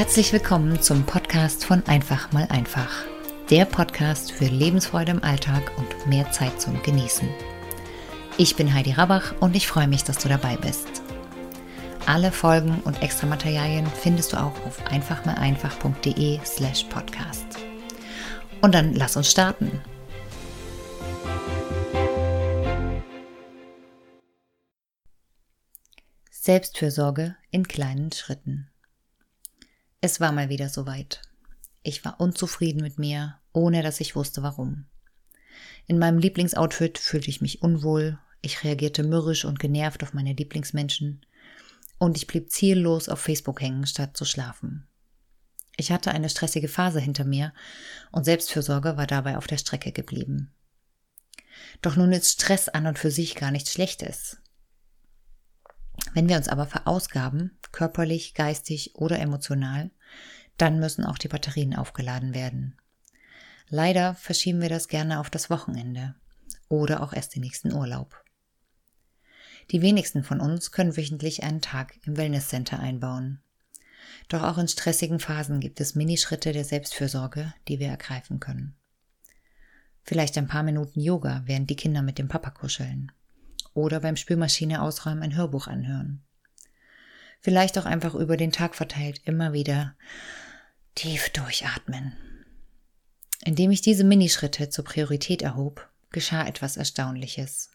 Herzlich willkommen zum Podcast von Einfach mal einfach. Der Podcast für Lebensfreude im Alltag und mehr Zeit zum Genießen. Ich bin Heidi Rabach und ich freue mich, dass du dabei bist. Alle Folgen und extra Materialien findest du auch auf einfachmaleinfach.de slash podcast. Und dann lass uns starten. Selbstfürsorge in kleinen Schritten. Es war mal wieder soweit. Ich war unzufrieden mit mir, ohne dass ich wusste warum. In meinem Lieblingsoutfit fühlte ich mich unwohl, ich reagierte mürrisch und genervt auf meine Lieblingsmenschen und ich blieb ziellos auf Facebook hängen, statt zu schlafen. Ich hatte eine stressige Phase hinter mir und Selbstfürsorge war dabei auf der Strecke geblieben. Doch nun ist Stress an und für sich gar nichts Schlechtes. Wenn wir uns aber verausgaben, körperlich, geistig oder emotional, dann müssen auch die Batterien aufgeladen werden. Leider verschieben wir das gerne auf das Wochenende oder auch erst den nächsten Urlaub. Die wenigsten von uns können wöchentlich einen Tag im Wellnesscenter einbauen. Doch auch in stressigen Phasen gibt es Minischritte der Selbstfürsorge, die wir ergreifen können. Vielleicht ein paar Minuten Yoga, während die Kinder mit dem Papa kuscheln oder beim Spülmaschine ausräumen ein Hörbuch anhören. Vielleicht auch einfach über den Tag verteilt immer wieder tief durchatmen. Indem ich diese Minischritte zur Priorität erhob, geschah etwas Erstaunliches.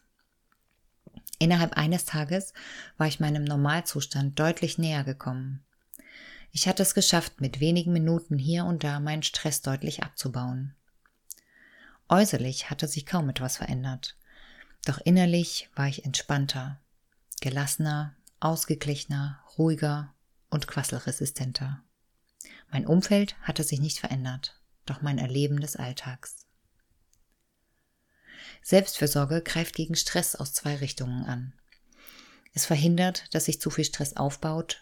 Innerhalb eines Tages war ich meinem Normalzustand deutlich näher gekommen. Ich hatte es geschafft, mit wenigen Minuten hier und da meinen Stress deutlich abzubauen. Äußerlich hatte sich kaum etwas verändert, doch innerlich war ich entspannter, gelassener, ausgeglichener, ruhiger und quasselresistenter. Mein Umfeld hatte sich nicht verändert, doch mein Erleben des Alltags. Selbstfürsorge greift gegen Stress aus zwei Richtungen an. Es verhindert, dass sich zu viel Stress aufbaut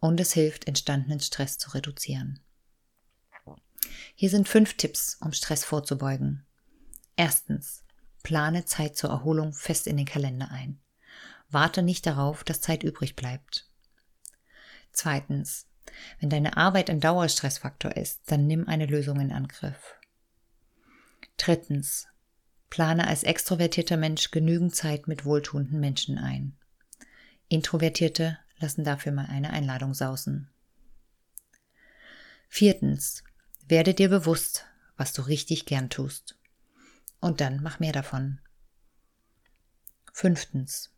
und es hilft, entstandenen Stress zu reduzieren. Hier sind fünf Tipps, um Stress vorzubeugen. Erstens. Plane Zeit zur Erholung fest in den Kalender ein. Warte nicht darauf, dass Zeit übrig bleibt. Zweitens. Wenn deine Arbeit ein Dauerstressfaktor ist, dann nimm eine Lösung in Angriff. Drittens. Plane als extrovertierter Mensch genügend Zeit mit wohltuenden Menschen ein. Introvertierte lassen dafür mal eine Einladung sausen. Viertens. Werde dir bewusst, was du richtig gern tust. Und dann mach mehr davon. Fünftens.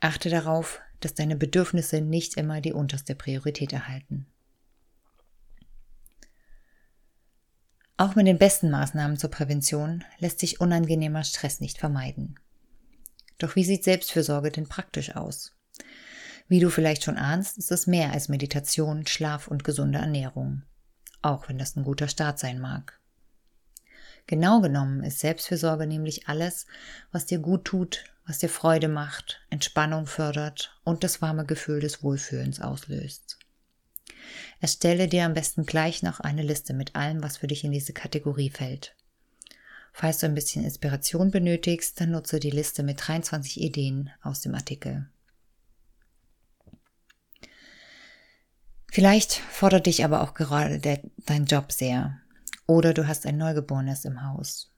Achte darauf, dass deine Bedürfnisse nicht immer die unterste Priorität erhalten. Auch mit den besten Maßnahmen zur Prävention lässt sich unangenehmer Stress nicht vermeiden. Doch wie sieht Selbstfürsorge denn praktisch aus? Wie du vielleicht schon ahnst, ist es mehr als Meditation, Schlaf und gesunde Ernährung. Auch wenn das ein guter Start sein mag. Genau genommen ist Selbstfürsorge nämlich alles, was dir gut tut, was dir Freude macht, Entspannung fördert und das warme Gefühl des Wohlfühlens auslöst. Erstelle dir am besten gleich noch eine Liste mit allem, was für dich in diese Kategorie fällt. Falls du ein bisschen Inspiration benötigst, dann nutze die Liste mit 23 Ideen aus dem Artikel. Vielleicht fordert dich aber auch gerade der, dein Job sehr. Oder du hast ein Neugeborenes im Haus.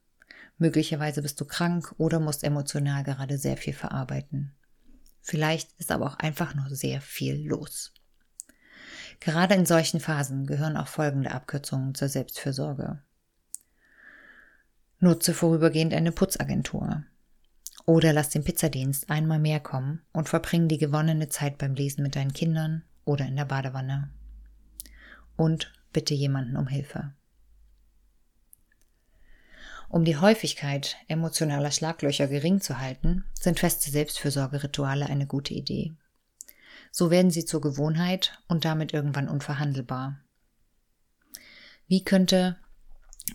Möglicherweise bist du krank oder musst emotional gerade sehr viel verarbeiten. Vielleicht ist aber auch einfach nur sehr viel los. Gerade in solchen Phasen gehören auch folgende Abkürzungen zur Selbstfürsorge. Nutze vorübergehend eine Putzagentur. Oder lass den Pizzadienst einmal mehr kommen und verbring die gewonnene Zeit beim Lesen mit deinen Kindern oder in der Badewanne. Und bitte jemanden um Hilfe. Um die Häufigkeit emotionaler Schlaglöcher gering zu halten, sind feste Selbstfürsorgerituale eine gute Idee. So werden sie zur Gewohnheit und damit irgendwann unverhandelbar. Wie könnte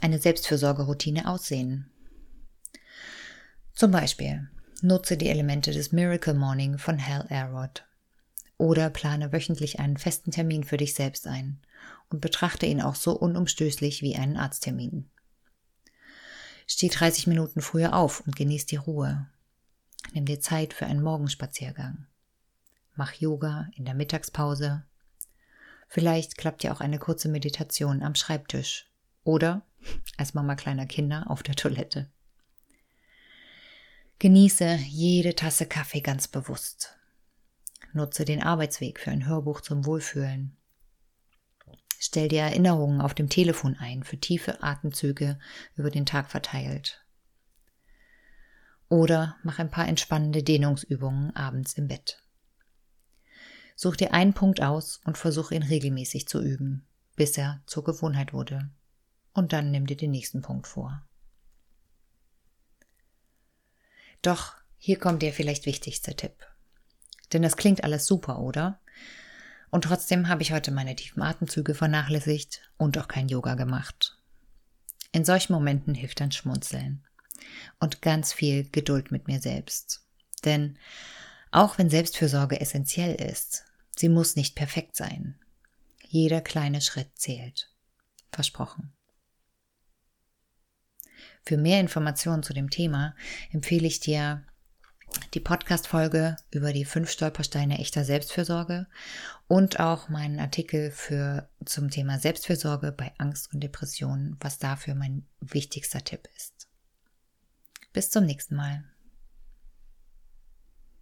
eine Selbstfürsorgeroutine aussehen? Zum Beispiel nutze die Elemente des Miracle Morning von Hal Elrod oder plane wöchentlich einen festen Termin für dich selbst ein und betrachte ihn auch so unumstößlich wie einen Arzttermin. Steh 30 Minuten früher auf und genieß die Ruhe. Nimm dir Zeit für einen Morgenspaziergang. Mach Yoga in der Mittagspause. Vielleicht klappt ja auch eine kurze Meditation am Schreibtisch oder als Mama kleiner Kinder auf der Toilette. Genieße jede Tasse Kaffee ganz bewusst. Nutze den Arbeitsweg für ein Hörbuch zum Wohlfühlen. Stell dir Erinnerungen auf dem Telefon ein für tiefe Atemzüge über den Tag verteilt. Oder mach ein paar entspannende Dehnungsübungen abends im Bett. Such dir einen Punkt aus und versuch ihn regelmäßig zu üben, bis er zur Gewohnheit wurde. Und dann nimm dir den nächsten Punkt vor. Doch hier kommt der vielleicht wichtigste Tipp. Denn das klingt alles super, oder? Und trotzdem habe ich heute meine tiefen Atemzüge vernachlässigt und auch kein Yoga gemacht. In solchen Momenten hilft dann Schmunzeln und ganz viel Geduld mit mir selbst. Denn auch wenn Selbstfürsorge essentiell ist, sie muss nicht perfekt sein. Jeder kleine Schritt zählt. Versprochen. Für mehr Informationen zu dem Thema empfehle ich dir die Podcast-Folge über die fünf Stolpersteine echter Selbstfürsorge und auch meinen Artikel für, zum Thema Selbstfürsorge bei Angst und Depressionen, was dafür mein wichtigster Tipp ist. Bis zum nächsten Mal.